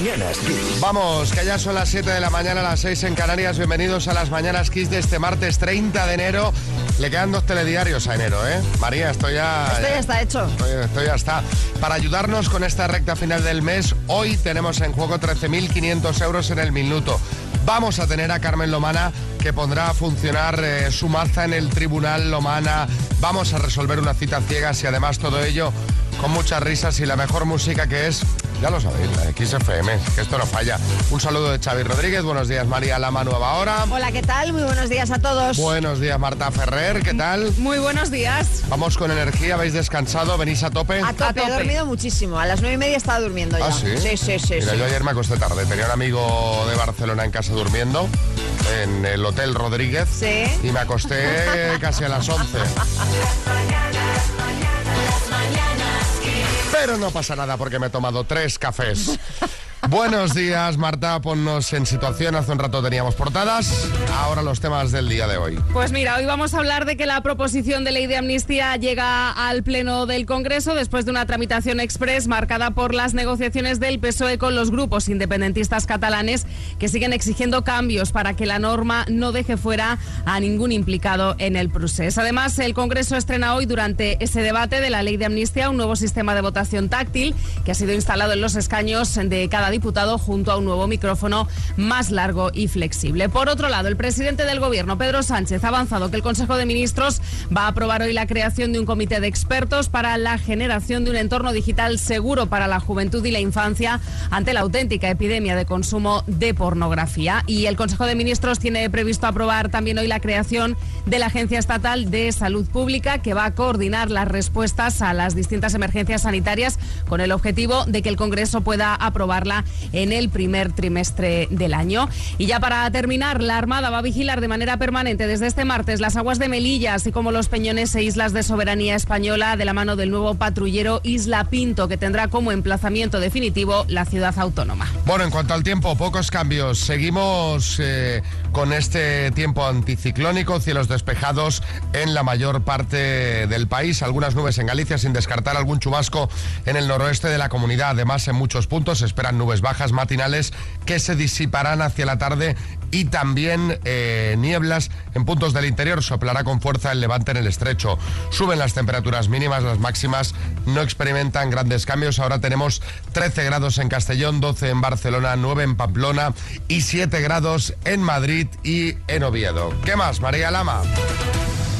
Mañanas Kiss. Vamos, que ya son las 7 de la mañana, las 6 en Canarias. Bienvenidos a las mañanas Kiss de este martes 30 de enero. Le quedan dos telediarios a enero, ¿eh? María, esto ya... Esto ya está hecho. Esto, esto ya está. Para ayudarnos con esta recta final del mes, hoy tenemos en juego 13.500 euros en el minuto. Vamos a tener a Carmen Lomana que pondrá a funcionar eh, su maza en el Tribunal Lomana. Vamos a resolver una cita ciegas y además todo ello con muchas risas y la mejor música que es, ya lo sabéis, la XFM, que esto no falla. Un saludo de Xavi Rodríguez, buenos días María Lama Nueva Hora. Hola, ¿qué tal? Muy buenos días a todos. Buenos días Marta Ferrer, ¿qué tal? Muy buenos días. Vamos con energía, ¿habéis descansado? ¿Venís a tope? A tope, tope. dormido muchísimo. A las nueve y media estaba durmiendo ya. ¿Ah, sí? Sí, sí, sí. Mira, sí. yo ayer me acosté tarde. Tenía un amigo de Barcelona en casa durmiendo, en el Hotel Rodríguez. Sí. Y me acosté casi a las 11. Pero no pasa nada porque me he tomado tres cafés. Buenos días, Marta. Ponnos en situación. Hace un rato teníamos portadas. Ahora los temas del día de hoy. Pues mira, hoy vamos a hablar de que la proposición de ley de amnistía llega al Pleno del Congreso después de una tramitación express marcada por las negociaciones del PSOE con los grupos independentistas catalanes que siguen exigiendo cambios para que la norma no deje fuera a ningún implicado en el procés. Además, el Congreso estrena hoy durante ese debate de la ley de amnistía un nuevo sistema de votación táctil que ha sido instalado en los escaños de cada diputado junto a un nuevo micrófono más largo y flexible. Por otro lado, el presidente del Gobierno, Pedro Sánchez, ha avanzado que el Consejo de Ministros va a aprobar hoy la creación de un comité de expertos para la generación de un entorno digital seguro para la juventud y la infancia ante la auténtica epidemia de consumo de pornografía. Y el Consejo de Ministros tiene previsto aprobar también hoy la creación de la Agencia Estatal de Salud Pública que va a coordinar las respuestas a las distintas emergencias sanitarias con el objetivo de que el Congreso pueda aprobarla en el primer trimestre del año. Y ya para terminar, la Armada va a vigilar de manera permanente desde este martes las aguas de Melilla, así como los peñones e islas de soberanía española de la mano del nuevo patrullero Isla Pinto, que tendrá como emplazamiento definitivo la ciudad autónoma. Bueno, en cuanto al tiempo, pocos cambios. Seguimos eh, con este tiempo anticiclónico, cielos despejados en la mayor parte del país, algunas nubes en Galicia sin descartar algún chubasco en el noroeste de la comunidad. Además, en muchos puntos se esperan nubes bajas matinales que se disiparán hacia la tarde y también eh, nieblas en puntos del interior. Soplará con fuerza el levante en el estrecho. Suben las temperaturas mínimas, las máximas no experimentan grandes cambios. Ahora tenemos 13 grados en Castellón, 12 en Barcelona, 9 en Pamplona y 7 grados en Madrid y en Oviedo. ¿Qué más, María Lama?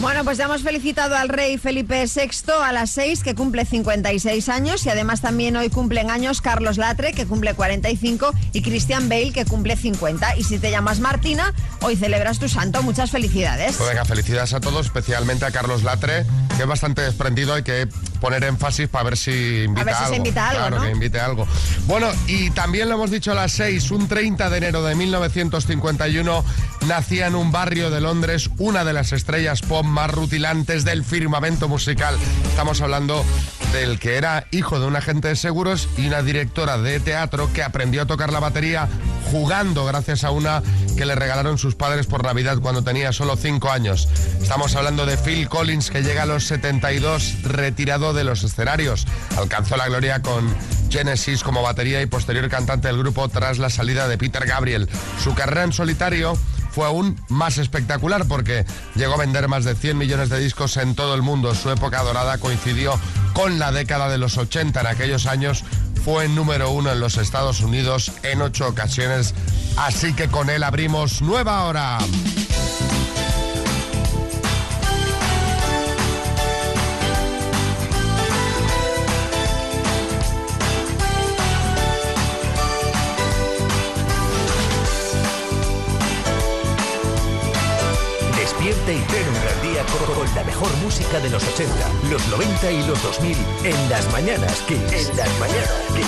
Bueno, pues ya hemos felicitado al rey Felipe VI a las 6, que cumple 56 años, y además también hoy cumplen años Carlos Latre, que cumple 45, y Christian Bale, que cumple 50. Y si te llamas Martina, hoy celebras tu santo. Muchas felicidades. Pues venga, felicidades a todos, especialmente a Carlos Latre, que es bastante desprendido. Hay que poner énfasis para ver si invita A ver si se algo. invita algo, Claro, ¿no? que invite algo. Bueno, y también lo hemos dicho a las 6, un 30 de enero de 1951 nacía en un barrio de Londres una de las estrellas pop más rutilantes del firmamento musical. Estamos hablando del que era hijo de un agente de seguros y una directora de teatro que aprendió a tocar la batería jugando gracias a una que le regalaron sus padres por Navidad cuando tenía solo 5 años. Estamos hablando de Phil Collins que llega a los 72 retirado de los escenarios. Alcanzó la gloria con Genesis como batería y posterior cantante del grupo tras la salida de Peter Gabriel. Su carrera en solitario fue aún más espectacular porque llegó a vender más de 100 millones de discos en todo el mundo. Su época dorada coincidió con la década de los 80. En aquellos años fue número uno en los Estados Unidos en ocho ocasiones. Así que con él abrimos nueva hora. Despierta y ten un gran día con, con la mejor música de los 80, los 90 y los 2000 en las mañanas Kiss. En las mañanas Kiss.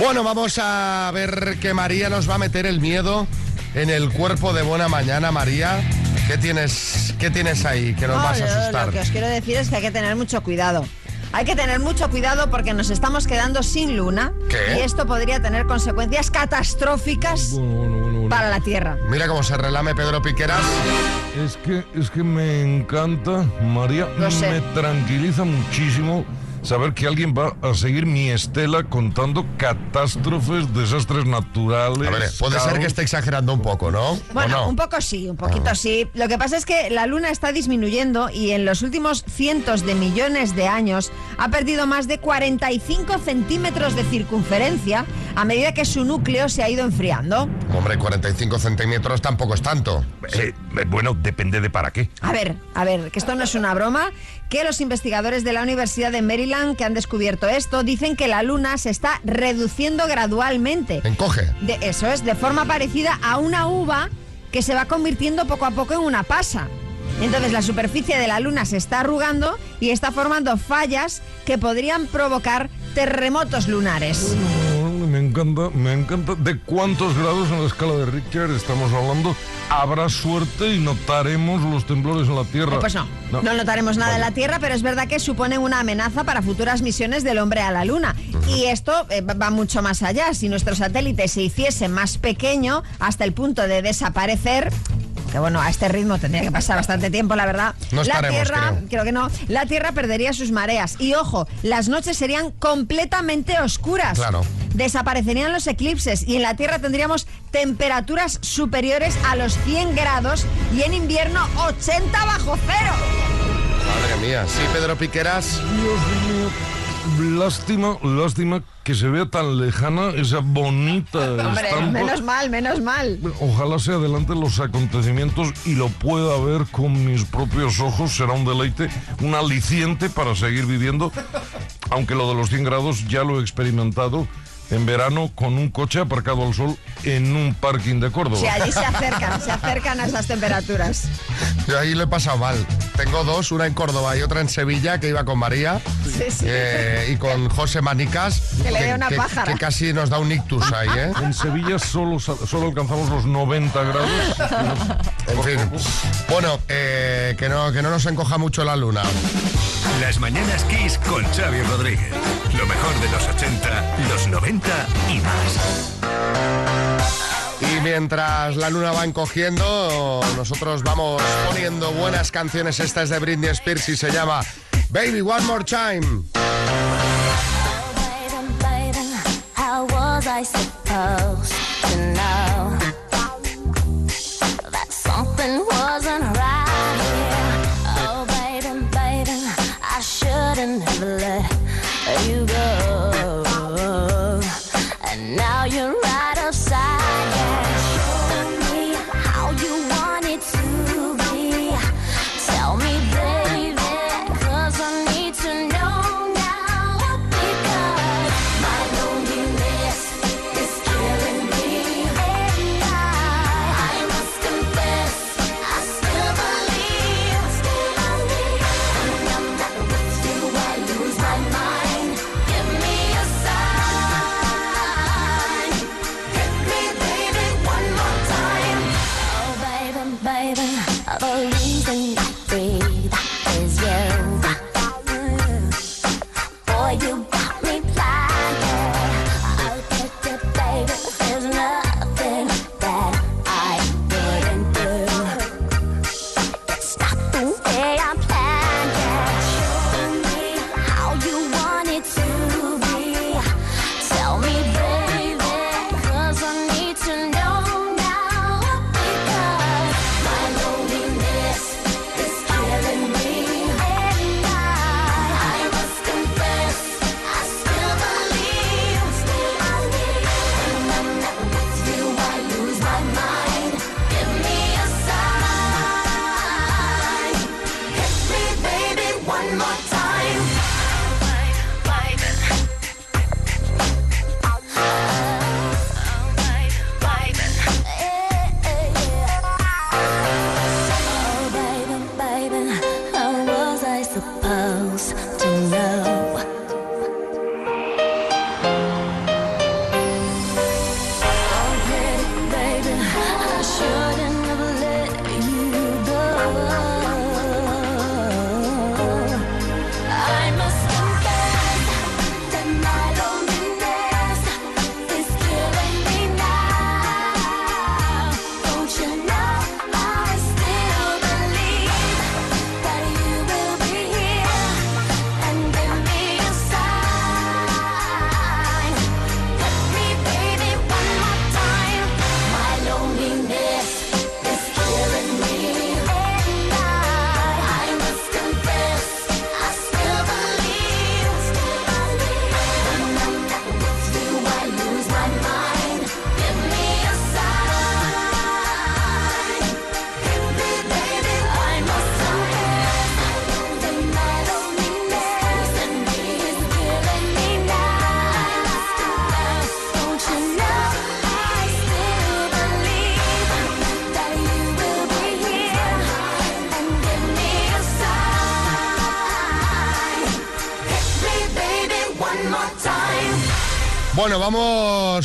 Bueno, vamos a ver que María nos va a meter el miedo en el cuerpo de buena mañana, María. ¿Qué tienes, qué tienes ahí que nos No, vas a asustar? Lo que os quiero decir es que hay que tener mucho cuidado. Hay que tener mucho cuidado porque nos estamos quedando sin luna ¿Qué? y esto podría tener consecuencias catastróficas para la Tierra. Mira cómo se relame Pedro Piqueras. Es que, es que me encanta, María, Lo sé. me tranquiliza muchísimo saber que alguien va a seguir mi estela contando catástrofes, desastres naturales. A ver, puede ser que esté exagerando un poco, ¿no? ¿O Bueno, no? un poco sí, un poquito sí. Lo que pasa es que la Luna está disminuyendo y en los últimos cientos de millones de años ha perdido más de 45 centímetros de circunferencia a medida que su núcleo se ha ido enfriando. Hombre, 45 centímetros tampoco es tanto. Eh, eh, bueno, depende de para qué. A ver, a ver, que esto no es una broma, que los investigadores de la Universidad de Maryland que han descubierto esto dicen que la Luna se está reduciendo gradualmente. Encoge. De, eso es, de forma parecida a una uva que se va convirtiendo poco a poco en una pasa. Entonces la superficie de la Luna se está arrugando y está formando fallas que podrían provocar terremotos lunares. Me encanta, me encanta. ¿De cuántos grados en la escala de Richter estamos hablando? Habrá suerte y notaremos los temblores en la Tierra. Eh, Pues no, no, notaremos nada en la Tierra, pero es verdad que suponen una amenaza para futuras misiones del hombre a la Luna. Y esto eh, va mucho más allá. Si nuestro satélite se hiciese más pequeño hasta el punto de desaparecer, que bueno, a este ritmo tendría que pasar bastante tiempo, la verdad. No la Tierra, creo. que no, la Tierra perdería sus mareas. Y ojo, las noches serían completamente oscuras. Claro. Desaparecerían los eclipses y en la Tierra tendríamos temperaturas superiores a los 100 grados y en invierno 80 bajo cero. Madre mía. Sí, Pedro Piqueras. Dios mío, lástima, lástima que se vea tan lejana esa bonita Hombre, estampa. menos mal, menos mal. Ojalá se adelanten los acontecimientos y lo pueda ver con mis propios ojos. Será un deleite, un aliciente para seguir viviendo. Aunque lo de los 100 grados ya lo he experimentado en verano con un coche aparcado al sol en un parking de Córdoba. Sí, allí se acercan, se acercan a esas temperaturas. Yo ahí lo he pasado mal. Tengo dos, una en Córdoba y otra en Sevilla, que iba con María Sí, sí. eh, y con José Manicas. Que le dé una pájara. que casi nos da un ictus ahí, ¿eh? En Sevilla solo, solo alcanzamos los 90 grados. En fin. Bueno, eh, que, no, que no nos encoja mucho la luna. Las mañanas Kiss con Xavi Rodríguez. Lo mejor de los 80, los 90 y más. Y mientras la luna va encogiendo, nosotros vamos poniendo buenas canciones. Esta es de Britney Spears y se llama Baby One More Time. Baby, baby, how was I supposed to know can never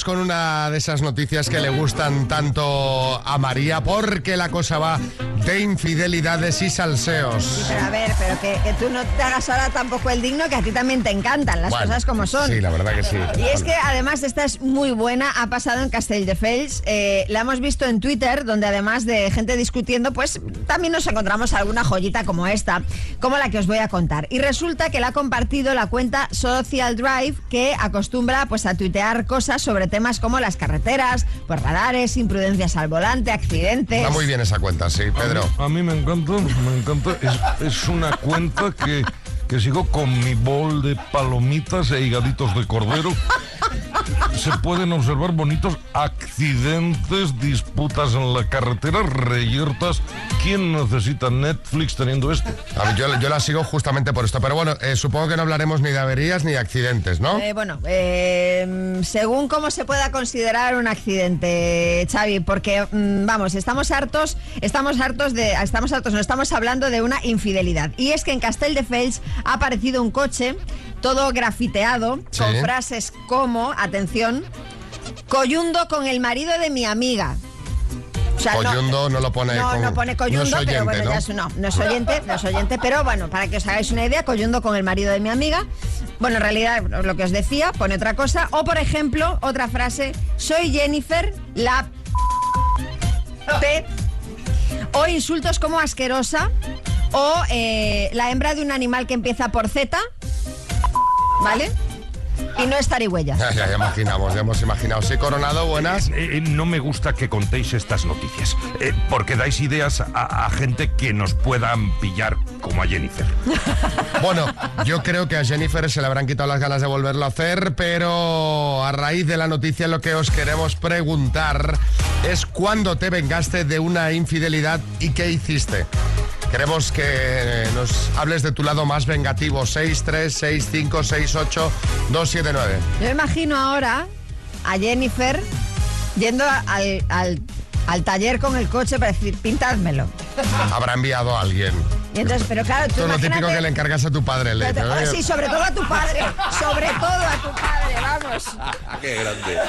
con una de esas noticias que le gustan tanto a María, porque la cosa va de infidelidades y salseos. Pero a ver, pero que, que tú no te hagas ahora tampoco el digno, que a ti también te encantan las Bueno, cosas como son. Sí, la verdad que sí. Y es que además esta es muy buena, ha pasado en Castelldefels, eh, la hemos visto en Twitter, donde además de gente discutiendo, pues también nos encontramos alguna joyita como esta, como la que os voy a contar. Y resulta que la ha compartido la cuenta Social Drive, que acostumbra pues a tuitear cosas sobre temas como las carreteras, pues radares, imprudencias al volante, accidentes. Está muy bien esa cuenta, sí, Pedro. A mí me encanta, me encanta. Es, una cuenta que, que sigo con mi bol de palomitas e higaditos de cordero. Se pueden observar bonitos accidentes, disputas en la carretera, reyertas. ¿Quién necesita Netflix teniendo esto? A ver, yo, yo la sigo justamente por esto. Pero bueno, eh, supongo que no hablaremos ni de averías ni de accidentes, ¿no? Eh, bueno, eh, según cómo se pueda considerar un accidente, Xavi, porque mm, vamos, estamos hartos, estamos hartos de, estamos hartos, no estamos hablando de una infidelidad. Y es que en Castelldefels ha aparecido un coche todo grafiteado Sí. con frases como, atención, coyundo con el marido de mi amiga. O sea, no- Coyundo no lo pone no, con- no pone coyundo, oyente, pero bueno, ¿no? ya es, no, no es oyente, no es oyente, pero bueno, para que os hagáis una idea, coyundo con el marido de mi amiga. Bueno, en realidad, lo que os decía, pone otra cosa. O, por ejemplo, otra frase, soy Jennifer, la P. O insultos como asquerosa. O eh, la hembra de un animal que empieza por Z. ¿Vale? Y no es tarigüeya. Ya, ya, ya imaginamos, ya hemos imaginado. Sí, Coronado, buenas. Eh, eh, no me gusta que contéis estas noticias, eh, porque dais ideas a, a gente que nos puedan pillar como a Jennifer. Bueno, yo creo que a Jennifer se le habrán quitado las ganas de volverlo a hacer, pero a raíz de la noticia lo que os queremos preguntar es cuándo te vengaste de una infidelidad y qué hiciste. Queremos que nos hables de tu lado más vengativo. 6, 3, 6, 5, 6, 8, 2, 7, 9. Yo imagino ahora a Jennifer yendo al- al taller con el coche para decir, pintádmelo. Habrá enviado a alguien. Y entonces, pero claro, tú Esto es lo típico que le encargas a tu padre. Le Pero- oh, "Oye, sí, sobre todo a tu padre. Sobre todo a tu padre, vamos. ¡Qué grande!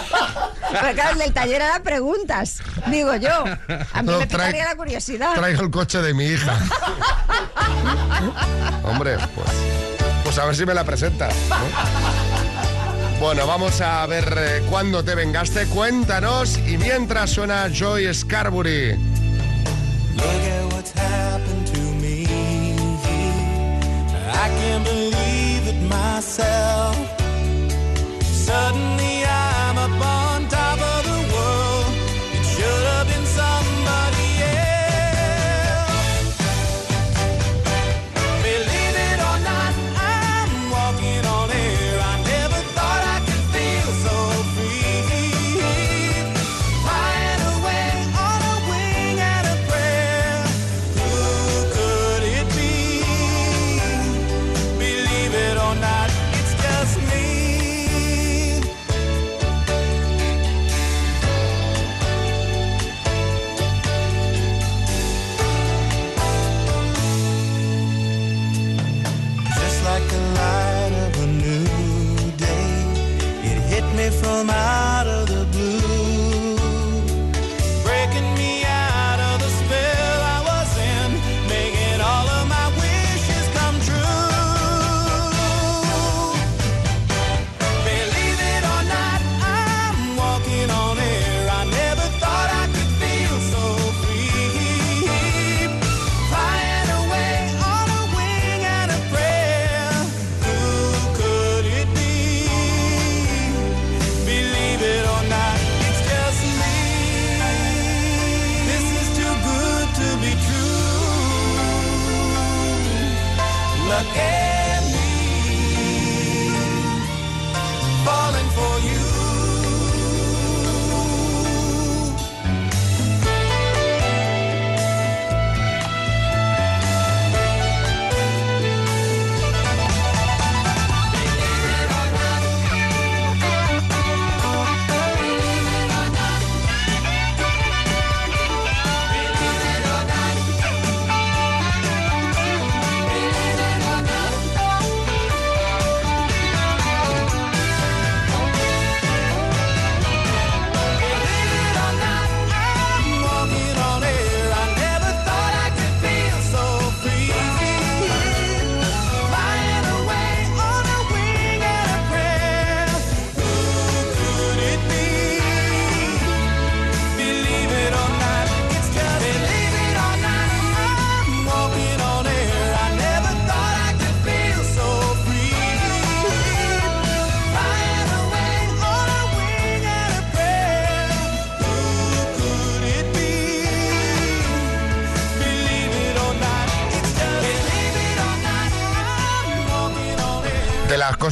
Pero claro, el del taller era preguntas, digo yo. A mí No, me trae- picaría la curiosidad. Traigo el coche de mi hija. Hombre, pues, pues a ver si me la presenta. ¿no? Bueno, vamos a ver eh, cuándo te vengaste. Cuéntanos. Y mientras suena Joy Scarbury.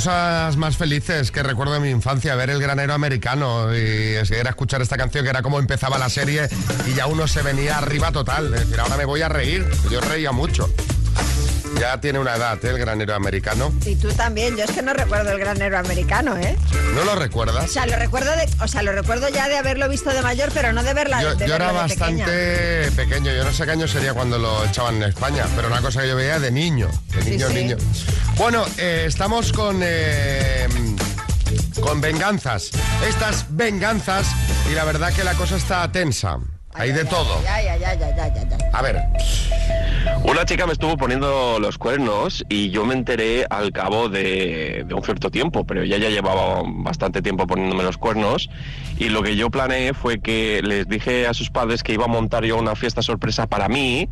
Cosas más felices que recuerdo de mi infancia, ver el granero americano y era escuchar esta canción que era como empezaba la serie y ya uno se venía arriba total. Es decir, ahora me voy a reír. Yo reía mucho. Ya tiene una edad, ¿eh? el granero americano. Y tú también, yo es que no recuerdo el granero americano, ¿eh? ¿No lo O recuerdas? sea, lo recuerdo de, o sea, lo recuerdo ya de haberlo visto de mayor, pero no de verla Yo, de yo era pequeña. bastante pequeño, yo no sé qué año sería cuando lo echaban en España, pero una cosa que yo veía de niño, de Sí, niño, sí. niño. Bueno, eh, estamos con, eh, con venganzas. Estas venganzas, y la verdad que la cosa está tensa. Hay de todo. A ver, Una chica me estuvo poniendo los cuernos y yo me enteré al cabo de, de un cierto tiempo, pero ella ya llevaba bastante tiempo poniéndome los cuernos y lo que yo planeé fue que les dije a sus padres que iba a montar yo una fiesta sorpresa para mí,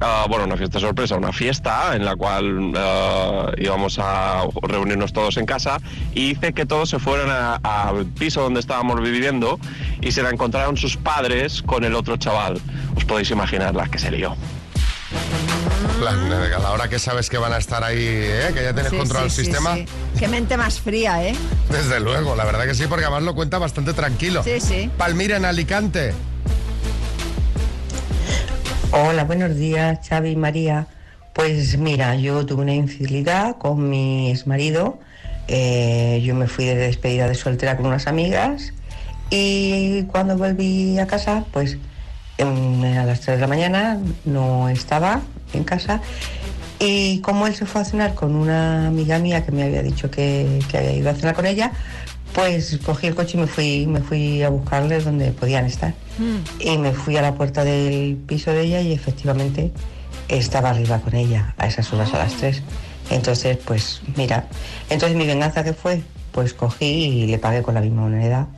ah, bueno, una fiesta sorpresa, una fiesta en la cual ah, íbamos a reunirnos todos en casa y hice que todos se fueran a- al piso donde estábamos viviendo y se la encontraron sus padres con el otro chaval. Os podéis imaginar la que se lió. eh, a la hora que sabes que van a estar ahí, ¿eh? que ya tienes Sí, controlado sí, el sí, sistema, sí. Qué mente más fría, ¿eh? desde luego, la verdad que sí, porque además lo cuenta bastante tranquilo. Sí, sí. Palmira en Alicante. Hola, buenos días, Xavi y María. Pues mira, yo tuve una infidelidad con mi exmarido. Eh, yo me fui de despedida de soltera con unas amigas y cuando volví a casa, pues a las 3 de la mañana no estaba en casa y como él se fue a cenar con una amiga mía que me había dicho que había ido a cenar con ella, pues cogí el coche y me fui, me fui a buscarles donde podían estar. Y me fui a la puerta del piso de ella y efectivamente estaba arriba con ella a esas horas a las 3. Entonces, pues mira, entonces mi venganza que fue, pues cogí y le pagué con la misma moneda.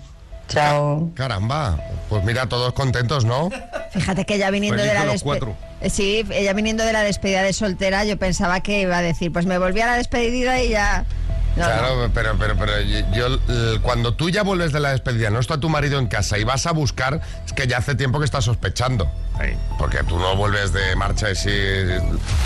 Chao. Caramba, pues mira, todos contentos, ¿no? Fíjate que ella viniendo de la despedida. cuatro. Sí, ella viniendo de la despedida de soltera, yo pensaba que iba a decir, pues me volví a la despedida y ya. No, claro, no. pero, pero, pero yo, eh, cuando tú ya vuelves de la despedida, no está tu marido en casa y vas a buscar, es que ya hace tiempo que estás sospechando. Porque tú no vuelves de marcha y si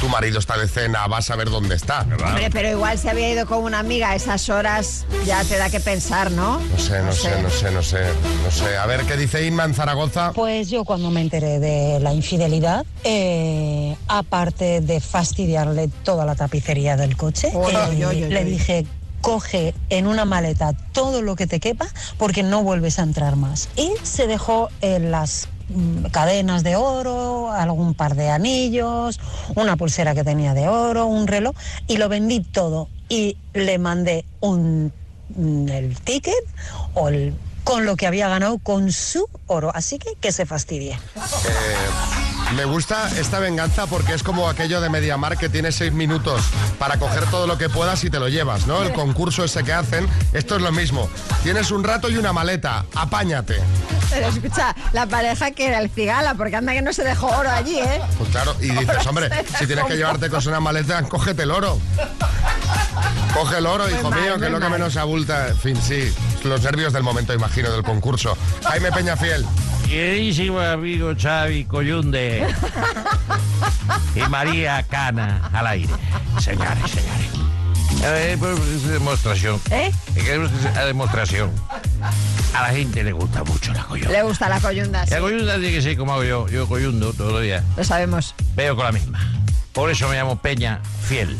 tu marido está de cena, vas a ver dónde está. Hombre, pero igual se había ido con una amiga a esas horas, ya te da que pensar, ¿no? No sé, no, sé, no sé, no sé, no sé. A ver, ¿qué dice Inma en Zaragoza? Pues yo cuando me enteré de la infidelidad, eh, aparte de fastidiarle toda la tapicería del coche, Oy, eh, oy, oy, oy, le dije, coge en una maleta todo lo que te quepa porque no vuelves a entrar más. Y se dejó en las mm, cadenas de oro, algún par de anillos, una pulsera que tenía de oro, un reloj, y lo vendí todo. Y le mandé un, mm, el ticket el- con lo que había ganado con su oro. Así que que se fastidie. Eh, me gusta esta venganza porque es como aquello de Mediamar que tiene seis minutos para coger todo lo que puedas y te lo llevas, ¿no? El concurso ese que hacen, esto es lo mismo. Tienes un rato y una maleta, apáñate. Pero escucha, la pareja que era el cigala, porque anda que no se dejó oro allí, ¿eh? Pues claro, y dices, hombre, si tienes que llevarte en una maleta, cógete el oro. Coge el oro, hijo mal, mío, que es lo que menos abulta. En fin, sí, los nervios del momento, imagino, del concurso. Jaime Peñafiel. Queridísimo amigo Xavi Coyunde y María Cana al aire. Señores, señores. Eh, pues, es demostración. ¿Eh? Queremos que sea demostración. A la gente le gusta mucho la coyunda. Le gusta la coyunda, sí, La coyunda tiene que ser como hago yo. Yo coyundo todos los días. lo sabemos. Veo con la misma. Por eso me llamo Peña Fiel.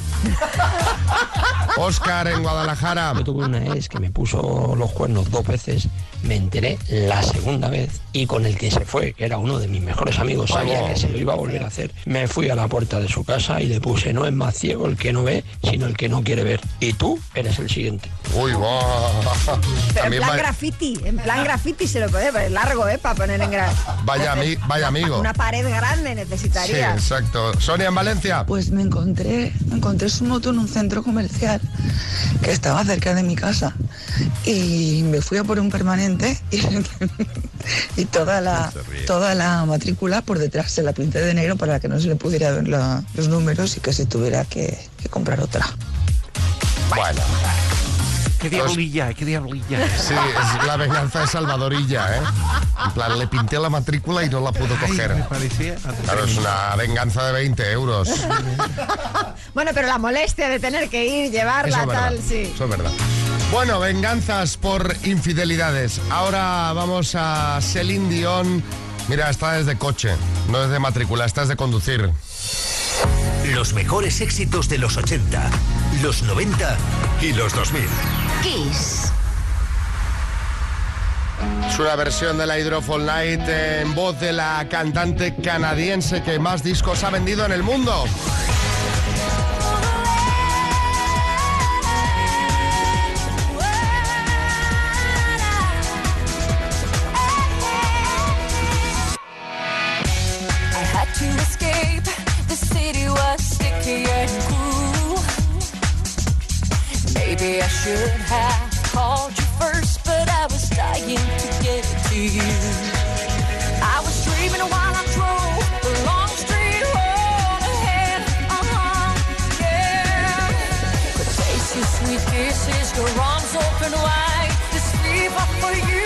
Oscar en Guadalajara. Yo tuve una ex que me puso los cuernos dos veces, me enteré la segunda vez y con el que se fue, que era uno de mis mejores amigos, sabía que se lo iba a volver a hacer. Me fui a la puerta de su casa y le puse, no es más ciego el que no ve, sino el que no quiere ver. Y tú eres el siguiente. Uy, va. Pero en plan va- graffiti, en plan graffiti se lo puede, pero es largo, ¿eh? Para poner en gra... Vaya, ami- vaya amigo. Una pared grande Sí, necesitaría. exacto. Sonia en Valencia. Pues me encontré, me encontré su moto en un centro comercial que estaba cerca de mi casa y me fui a por un permanente y, y toda la toda la matrícula por detrás se la pinté de negro para que no se le pudiera ver la- los números y que se tuviera que, que comprar otra. Bueno. Qué diablilla, qué diablilla. Sí, es la venganza de Salvadorilla, ¿eh? En plan, le pinté la matrícula y no la pudo coger. me parecía. Claro, es una venganza de 20 euros. Bueno, pero la molestia de tener que ir, llevarla, Eso es verdad. tal, sí. Eso es verdad. Bueno, venganzas por infidelidades. Ahora vamos a Celine Dion. Mira, esta es de coche, no es de matrícula, esta es de conducir. Los mejores éxitos de los 80, los 90 y los 2000. Kiss. Es una versión de la Hydrophone Night en voz de la cantante canadiense que más discos ha vendido en el mundo. I should have called you first, but I was dying to get to you. I was dreaming while I drove the long straight road ahead. Uh-huh, yeah. Could taste your sweet kisses, your arms open wide. This fever for you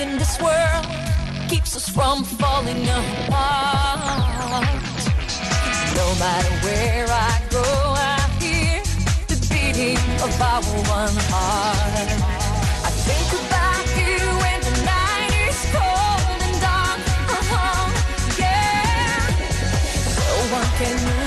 In this world keeps us from falling apart? No matter where I go, I hear the beating of our one heart. I think about you when the night is cold and dark. Uh-huh, yeah. No one can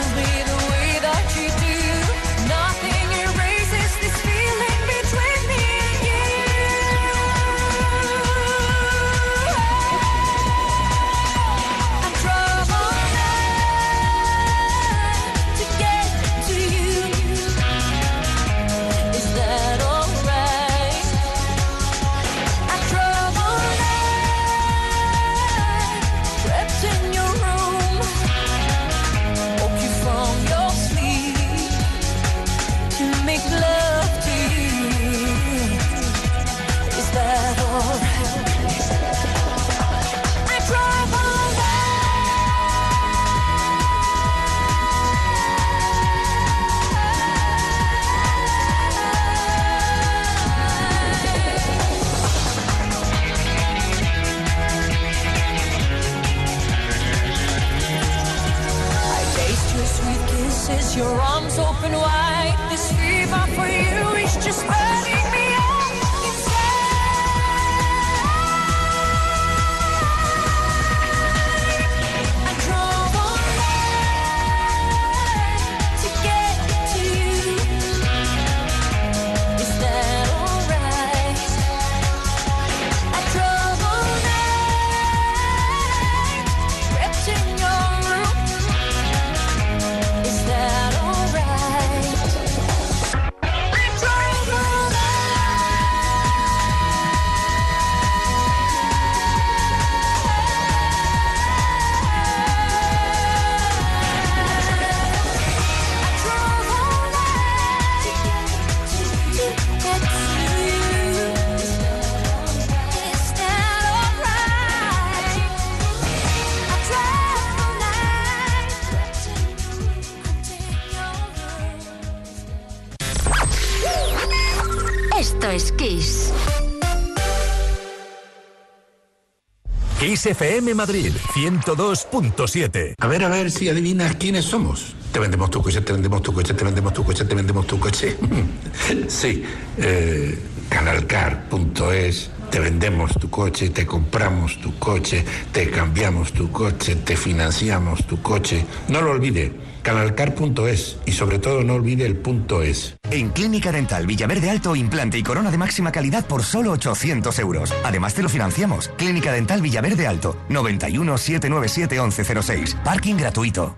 Kiss FM Madrid 102.7. A ver, a ver si adivinas quiénes somos. Te vendemos tu coche, te vendemos tu coche, te vendemos tu coche, te vendemos tu coche. sí, eh, canalcar.es Te vendemos tu coche, te compramos tu coche, te cambiamos tu coche, te financiamos tu coche. No lo olvide, canalcar.es y sobre todo no olvide el punto es. En Clínica Dental Villaverde Alto, implante y corona de máxima calidad por solo 800 euros. Además te lo financiamos. Clínica Dental Villaverde Alto, 91 797 1106. Parking gratuito.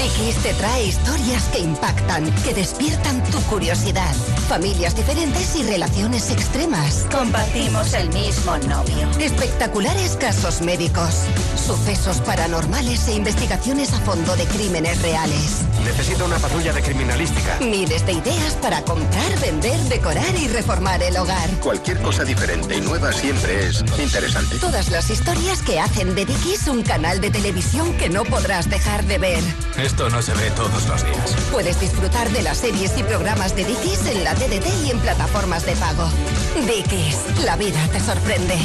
Dickies te trae historias que impactan, que despiertan tu curiosidad. Familias diferentes y relaciones extremas. Compartimos el mismo novio. Espectaculares casos médicos. Sucesos paranormales e investigaciones a fondo de crímenes reales. Necesito una patrulla de criminalística. Miles de ideas para comprar, vender, decorar y reformar el hogar. Cualquier cosa diferente y nueva siempre es interesante. Todas las historias que hacen de Dickies un canal de televisión que no podrás dejar de ver. Esto no se ve todos los días. Puedes disfrutar de las series y programas de Dickies en la TDT y en plataformas de pago. Dickies, la vida te sorprende.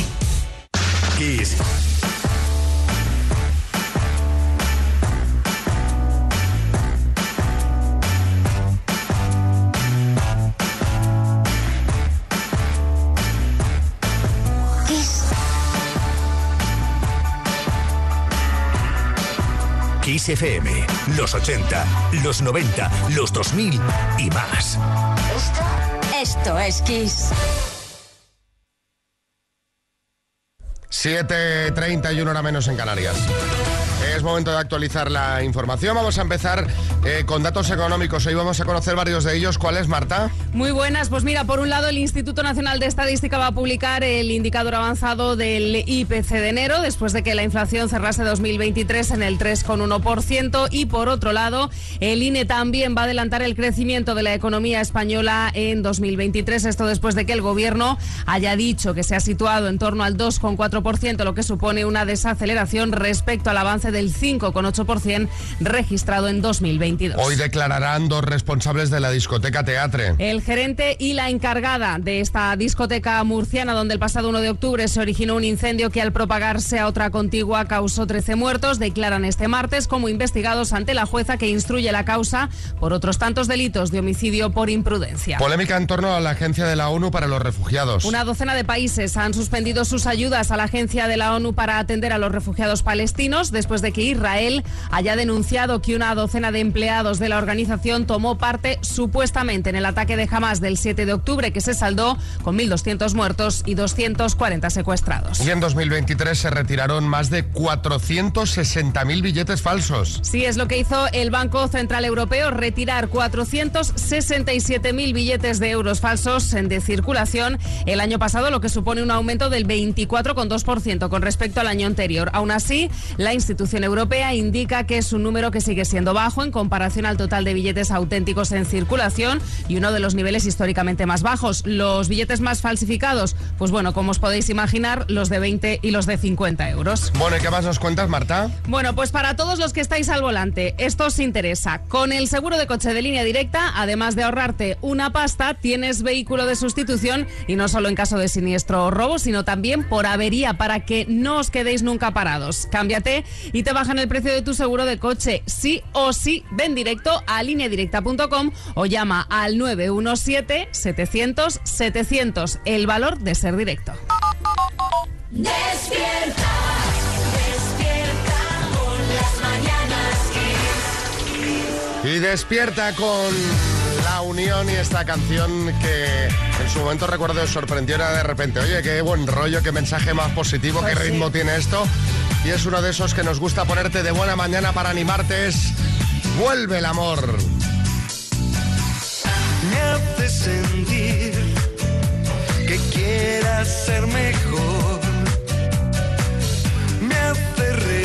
Kiss. Kiss FM, los 80, los 90, los 2000 y más. Esto es Kiss. 7.31 hora menos en Canarias. Es momento de actualizar la información. Vamos a empezar eh, con datos económicos. Hoy vamos a conocer varios de ellos. ¿Cuál es, Marta? Muy buenas, pues mira, por un lado el Instituto Nacional de Estadística va a publicar el indicador avanzado del IPC de enero después de que la inflación cerrase 2023 en el 3,1% y por otro lado el INE también va a adelantar el crecimiento de la economía española en 2023, esto después de que el gobierno haya dicho que se ha situado en torno al 2,4%, lo que supone una desaceleración respecto al avance del 5,8% registrado en 2022. Hoy declararán dos responsables de la discoteca Teatre. El gerente y la encargada de esta discoteca murciana, donde el pasado 1 de octubre se originó un incendio que al propagarse a otra contigua causó 13 muertos, declaran este martes como investigados ante la jueza que instruye la causa por otros tantos delitos de homicidio por imprudencia. Polémica en torno a la Agencia de la ONU para los Refugiados. Una docena de países han suspendido sus ayudas a la Agencia de la ONU para atender a los refugiados palestinos después de que Israel haya denunciado que una docena de empleados de la organización tomó parte supuestamente en el ataque de Hamas del 7 de octubre que se saldó con 1.200 muertos y 240 secuestrados. Y en 2023 se retiraron más de 460.000 billetes falsos. Sí, es lo que hizo el Banco Central Europeo, retirar 467.000 billetes de euros falsos de circulación el año pasado, lo que supone un aumento del 24,2% con respecto al año anterior. Aún así, la institución europea indica que es un número que sigue siendo bajo en comparación al total de billetes auténticos en circulación y uno de los niveles históricamente más bajos. Los billetes más falsificados, pues bueno, como os podéis imaginar, los de 20 y los de 50 euros. Bueno, ¿y qué más nos cuentas, Marta? Bueno, pues para todos los que estáis al volante, esto os interesa. Con el seguro de coche de línea directa, además de ahorrarte una pasta, tienes vehículo de sustitución y no solo en caso de siniestro o robo, sino también por avería para que no os quedéis nunca parados. Cámbiate y te bajan el precio de tu seguro de coche. Sí o sí, ven directo a lineadirecta.com o llama al 917-700-700. El valor de ser directo. Despierta, despierta con las mañanas. Y despierta con la unión y esta canción que en su momento recuerdo sorprendió era de repente, oye, qué buen rollo, qué mensaje más positivo, qué pues ritmo tiene esto y es uno de esos que nos gusta ponerte de buena mañana para animarte. Es Vuelve el amor. Me hace sentir que quieras ser mejor. Me hace reír.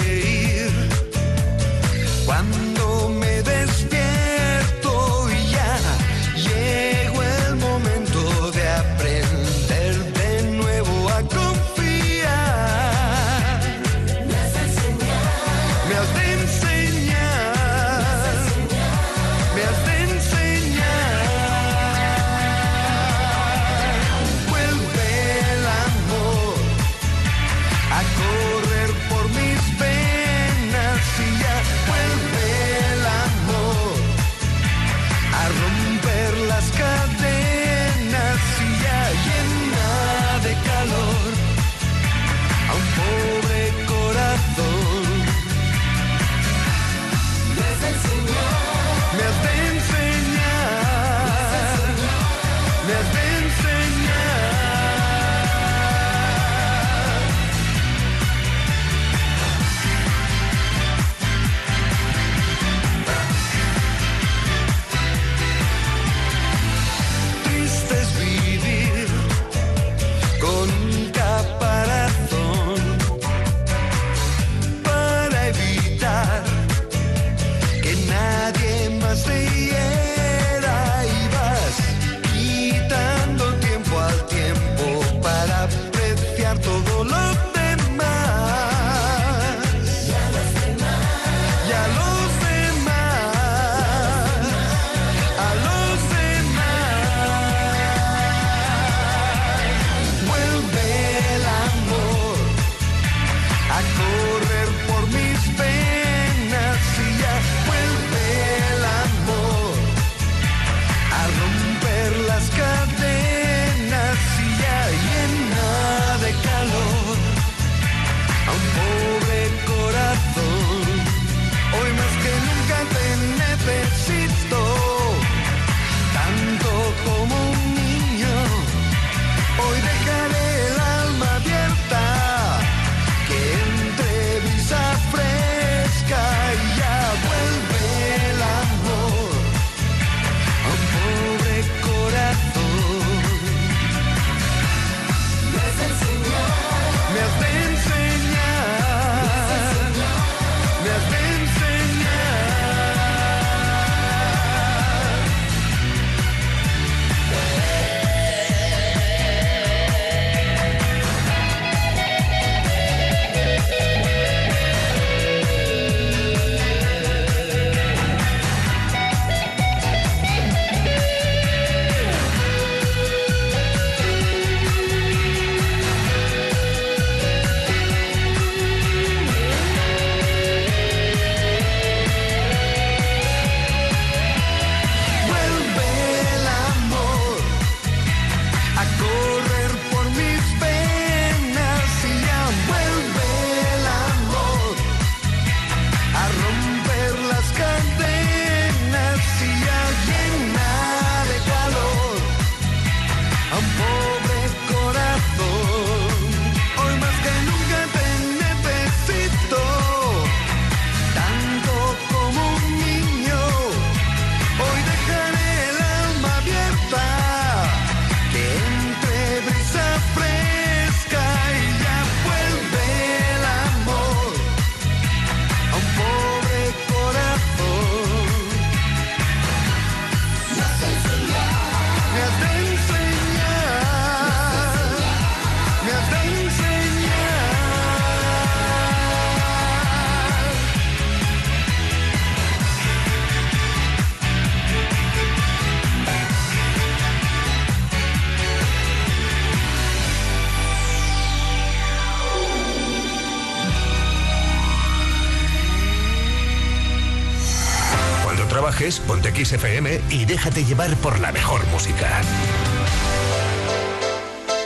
XFM y déjate llevar por la mejor música.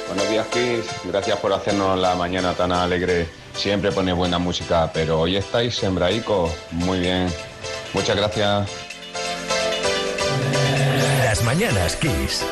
Buenos días, Chris. Gracias por hacernos la mañana tan alegre. Siempre pone buena música, pero hoy estáis sembraicos. Muy bien. Muchas gracias. Las mañanas, Kiss.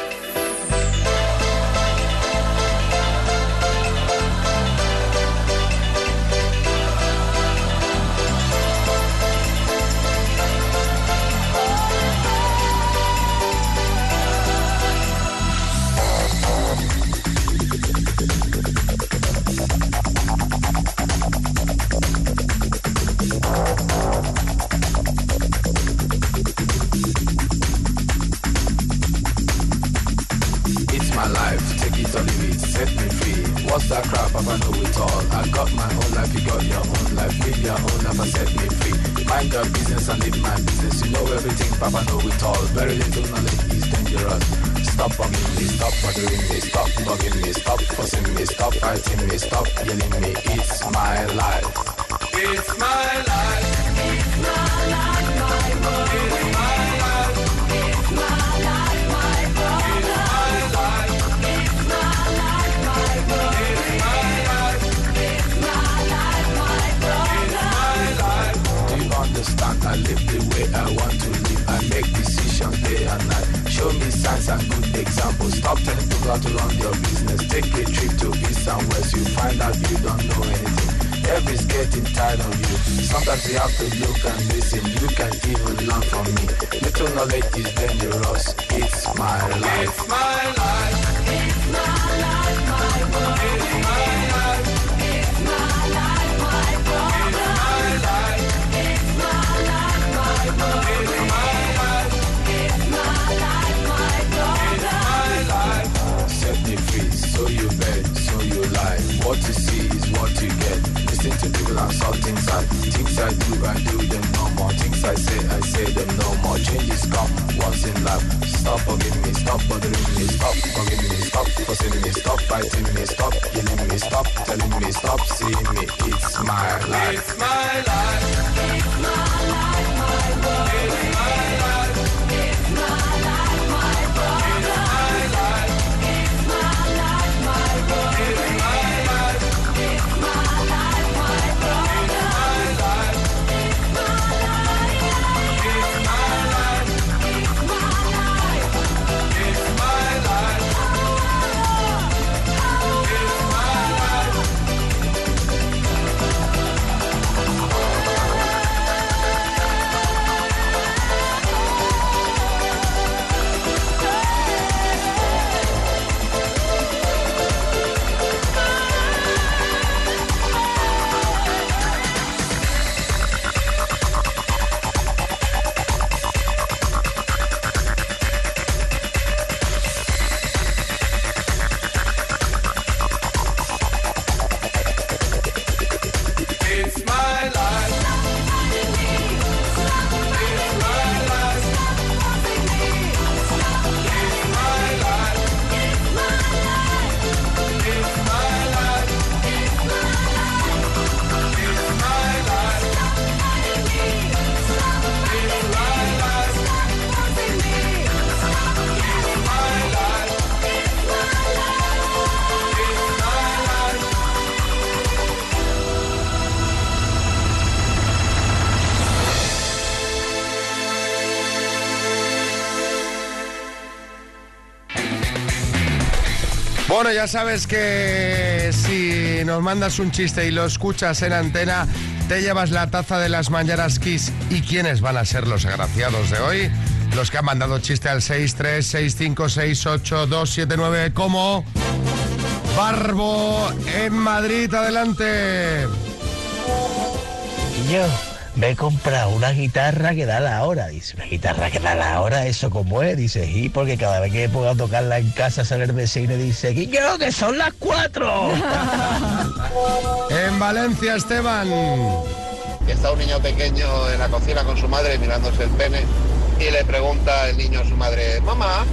All. Very little knowledge is dangerous. Stop bugging me, stop bothering me, stop Sometimes you have to look and listen. You can even learn from me. Little knowledge is dangerous. It's my life. It's my life. Bueno, ya sabes que si nos mandas un chiste y lo escuchas en antena, te llevas la taza de las mañanas Kiss. ¿Y quiénes van a ser los agraciados de hoy? Los que han mandado chiste al 636568279 como Barbo en Madrid. Adelante. Yo me he comprado una guitarra que da la hora. Dice, una guitarra que da la hora, ¿eso cómo es? Dice, y porque cada vez que pongo a tocarla en casa, salir de cine, dice, que yo, que son las cuatro. En Valencia, Esteban. Y está un niño pequeño en la cocina con su madre mirándose el pene y le pregunta el niño a su madre, mamá,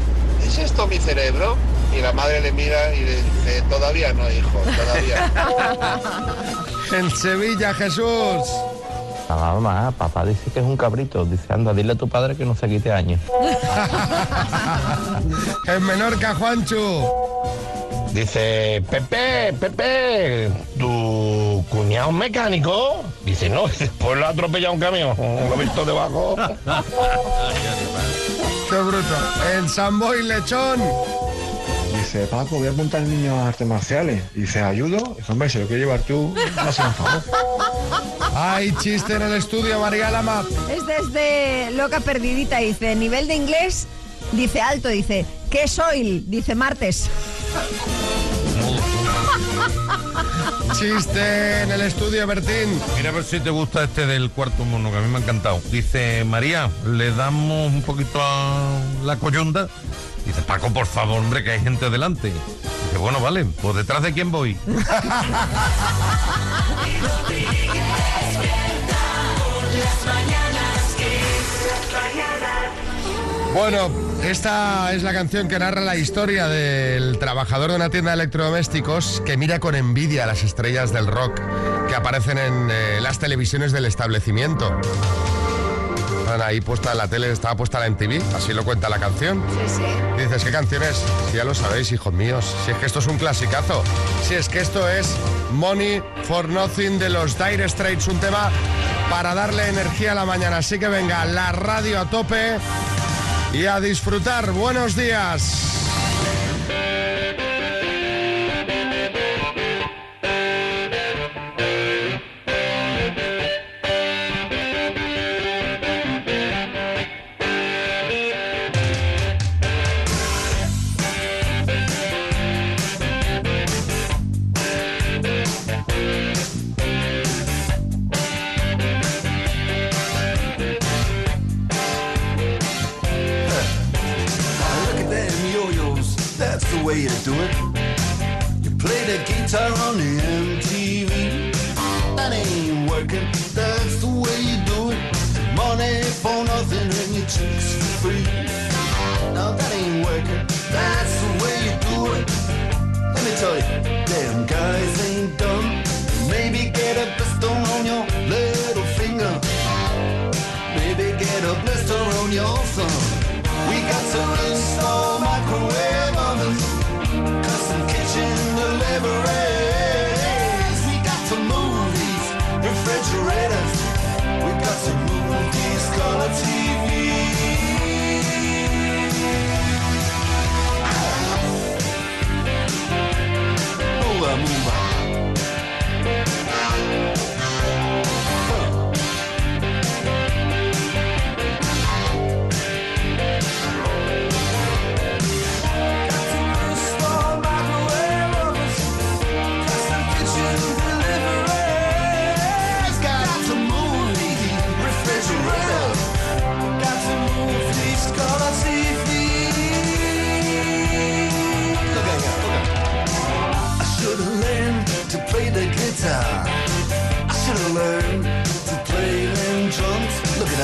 ¿es esto mi cerebro? Y la madre le mira y le dice, todavía no, hijo, todavía. En Sevilla, Jesús. Mamá, mamá, papá dice que es un cabrito. Dice, anda, dile a tu padre que no se quite años. En Menorca, Juanchu. Dice, Pepe, Pepe, ¿tu cuñado es mecánico? Dice, no, después lo ha atropellado un camión, lo he visto debajo. Qué bruto. En Samboy Lechón. Dice, Paco, voy a apuntar al niño a artes marciales. Dice, ¿ayudo? Dice, hombre, si lo quieres llevar tú, hazme un favor. Hay chiste en el estudio, María Lama. Es desde Loca Perdidita, dice, nivel de inglés, dice alto, dice, ¿qué soy? Dice martes. Chiste en el estudio, Bertín. Mira a ver si te gusta este del cuarto mono, que a mí me ha encantado. Dice, María, ¿le damos un poquito a la coyunda? Dice, Paco, por favor, hombre, que hay gente delante. Dice, bueno, vale, pues detrás de quién voy. Bueno, esta es la canción que narra la historia del trabajador de una tienda de electrodomésticos que mira con envidia a las estrellas del rock que aparecen en eh, las televisiones del establecimiento. Ahí puesta la tele, estaba puesta la MTV, así lo cuenta la canción. Sí, sí. Dices, ¿qué canción es? Si ya lo sabéis, hijos míos. Si es que esto es un clasicazo. Si es que esto es Money for Nothing de los Dire Straits, un tema para darle energía a la mañana. Así que venga, la radio a tope y a disfrutar. Buenos días.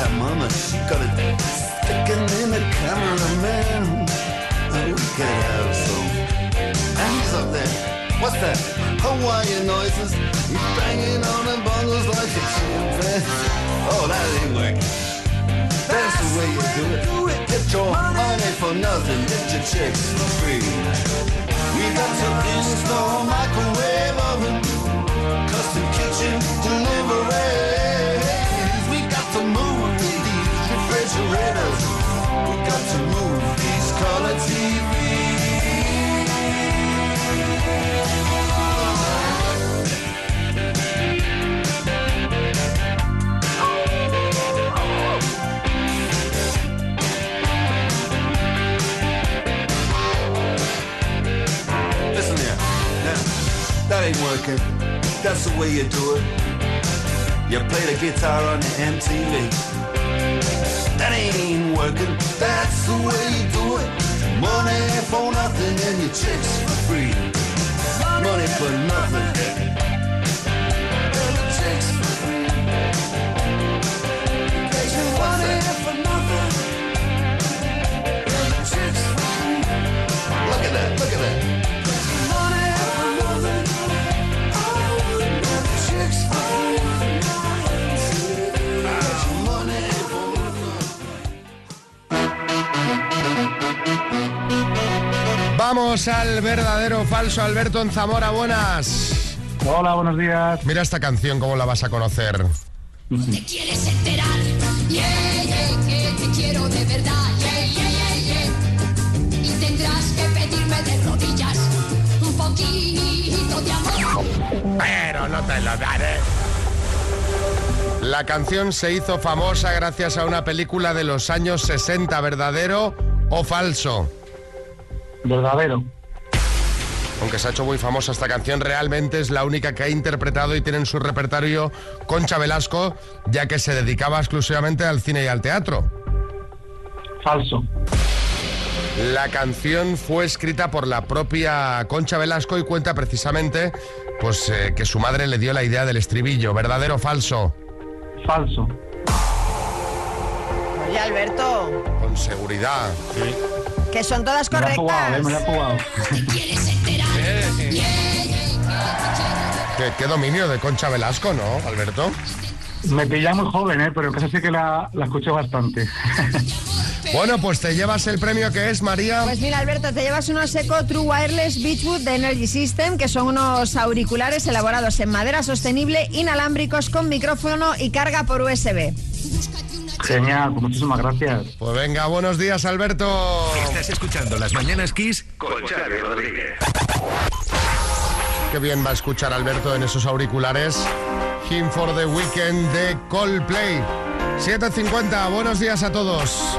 That mama, she got it sticking in the cameraman. Oh, we could have some. And he's up there. What's that? Hawaiian noises. He's banging on the bongos like a chimpanzee. Oh, that ain't working. That's the way you do it. Get your money for nothing. Get your chicks for free. We got to install microwave oven, custom kitchen deliveries. We got to move refrigerators. We got to move these color TVs. Listen here. Now, that ain't working. That's the way you do it. You play the guitar on the MTV. Ain't working. That's the way you do it. Money for nothing and your chicks for free. Money for nothing. Vamos al verdadero falso. Alberto en Zamora, buenas. Hola, buenos días. Mira esta canción, ¿cómo la vas a conocer? Te quieres enterar. Yeah, yeah, que te quiero de verdad. Pero no te lo daré. La canción se hizo famosa gracias a una película de los años 60, ¿verdadero o falso? Verdadero. Aunque se ha hecho muy famosa esta canción, realmente es la única que ha interpretado y tiene en su repertorio Concha Velasco, ya que se dedicaba exclusivamente al cine y al teatro. Falso. La canción fue escrita por la propia Concha Velasco y cuenta precisamente pues, eh, que su madre le dio la idea del estribillo. ¿Verdadero o falso? Falso. Oye, Alberto, Con seguridad. Que son todas Me la he jugado, correctas. eh, me la jugado. Qué, qué dominio de Concha Velasco, ¿no, Alberto? Me pilla muy joven, ¿eh? pero casi sí que la, la escucho bastante. Bueno, pues te llevas el premio que es, María. Pues mira, Alberto, te llevas unos Eco True Wireless Beachwood de Energy System, que son unos auriculares elaborados en madera sostenible, inalámbricos con micrófono y carga por USB. Genial, pues muchísimas gracias. Pues venga, buenos días, Alberto. Estás escuchando Las Mañanas Kiss con Xavi Rodríguez. Qué bien va a escuchar Alberto en esos auriculares. Him for the Weekend de Coldplay. 7.50, buenos días a todos.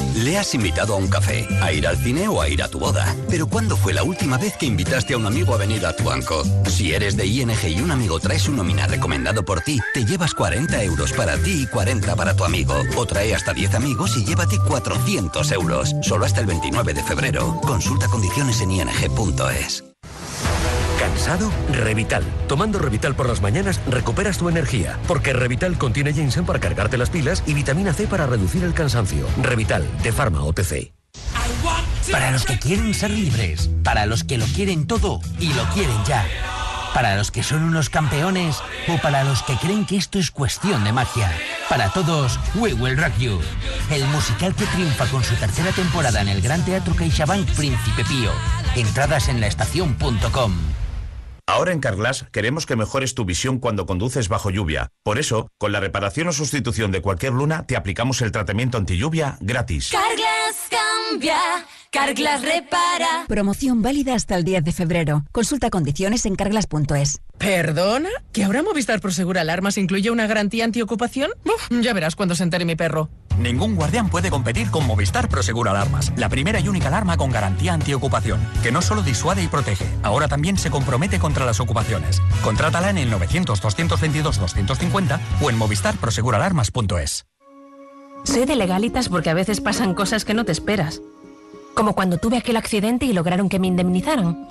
Le has invitado a un café, a ir al cine o a ir a tu boda. Pero ¿cuándo fue la última vez que invitaste a un amigo a venir a tu banco? Si eres de ING y un amigo trae su nómina recomendado por ti, te llevas 40 euros para ti y 40 para tu amigo. O trae hasta 10 amigos y llévate 400 euros. Solo hasta el 29 de febrero. Consulta condiciones en ing.es. ¿Cansado? Revital. Tomando Revital por las mañanas recuperas tu energía, porque Revital contiene ginseng para cargarte las pilas y vitamina C para reducir el cansancio. Revital, de Pharma OTC. Para los que quieren ser libres, para los que lo quieren todo y lo quieren ya. Para los que son unos campeones o para los que creen que esto es cuestión de magia. Para todos, We Will Rock You. El musical que triunfa con su tercera temporada en el Gran Teatro CaixaBank Príncipe Pío. Entradas en laestacion.com. Ahora en Carglass queremos que mejores tu visión cuando conduces bajo lluvia. Por eso, con la reparación o sustitución de cualquier luna, te aplicamos el tratamiento anti lluvia gratis. Carglass cambia, Carglass repara. Promoción válida hasta el 10 de febrero. Consulta condiciones en carglass.es. ¿Perdona? ¿Que ahora Movistar Prosegur Alarmas incluye una garantía antiocupación? Uf, ya verás cuando se entere mi perro. Ningún guardián puede competir con Movistar Prosegur Alarmas, la primera y única alarma con garantía antiocupación, que no solo disuade y protege, ahora también se compromete contra las ocupaciones. Contrátala en el 900-222-250 o en movistarproseguralarmas.es. Soy de legalitas porque a veces pasan cosas que no te esperas. Como cuando tuve aquel accidente y lograron que me indemnizaran.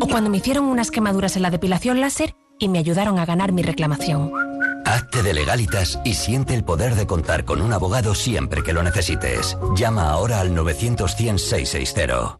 O cuando me hicieron unas quemaduras en la depilación láser y me ayudaron a ganar mi reclamación. Hazte de legalitas y siente el poder de contar con un abogado siempre que lo necesites. Llama ahora al 900-100-660.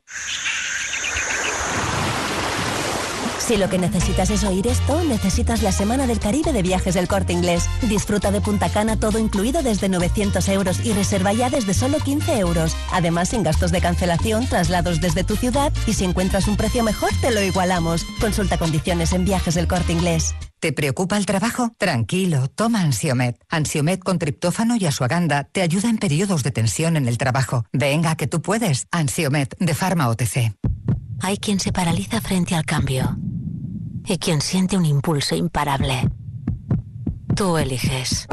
Si lo que necesitas es oír esto, necesitas la Semana del Caribe de Viajes del Corte Inglés. Disfruta de Punta Cana todo incluido desde 900 euros y reserva ya desde solo 15 euros. Además, sin gastos de cancelación, traslados desde tu ciudad y si encuentras un precio mejor, te lo igualamos. Consulta condiciones en Viajes del Corte Inglés. ¿Te preocupa el trabajo? Tranquilo, toma Ansiomet. Ansiomet con triptófano y asuaganda te ayuda en periodos de tensión en el trabajo. Venga, que tú puedes. Ansiomet de Pharma OTC. Hay quien se paraliza frente al cambio y quien siente un impulso imparable. Tú eliges.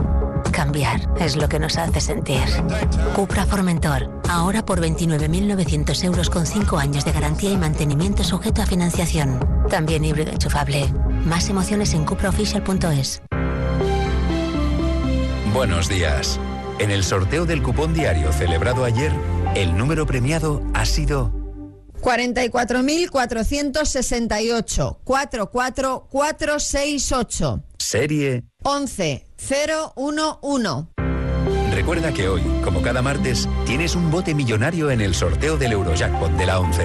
Cambiar es lo que nos hace sentir. Cupra Formentor, ahora por 29.900 euros con 5 años de garantía y mantenimiento sujeto a financiación. También híbrido enchufable. Más emociones en cupraofficial.es. Buenos días. En el sorteo del cupón diario celebrado ayer, el número premiado ha sido 44.468. 44468. serie. 11011. Recuerda que hoy, como cada martes, tienes un bote millonario en el sorteo del Eurojackpot de la 11.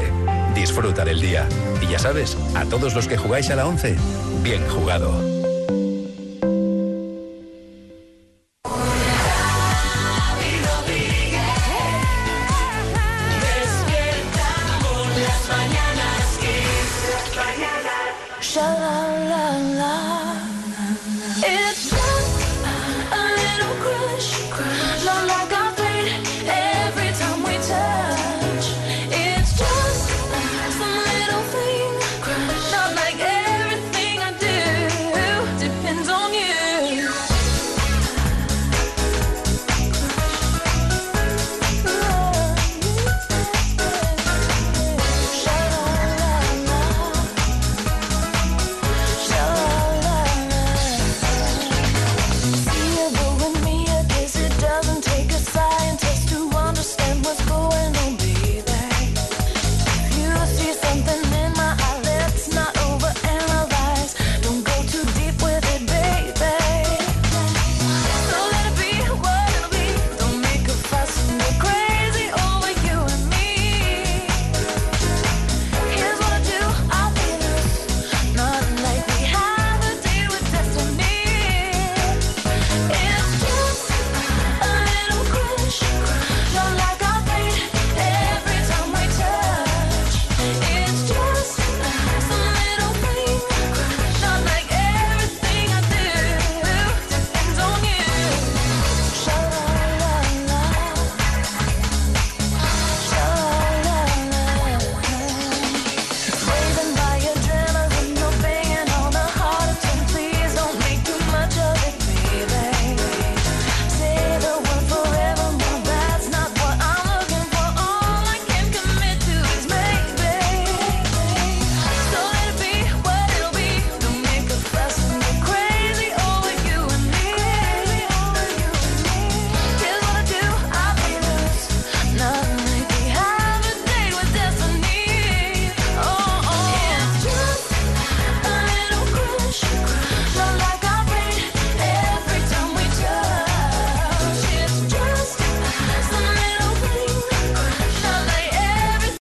Disfruta del día. Y ya sabes, a todos los que jugáis a la 11, bien jugado. Con las mañanas Kiss. Las mañanas. Sha-la-la-la.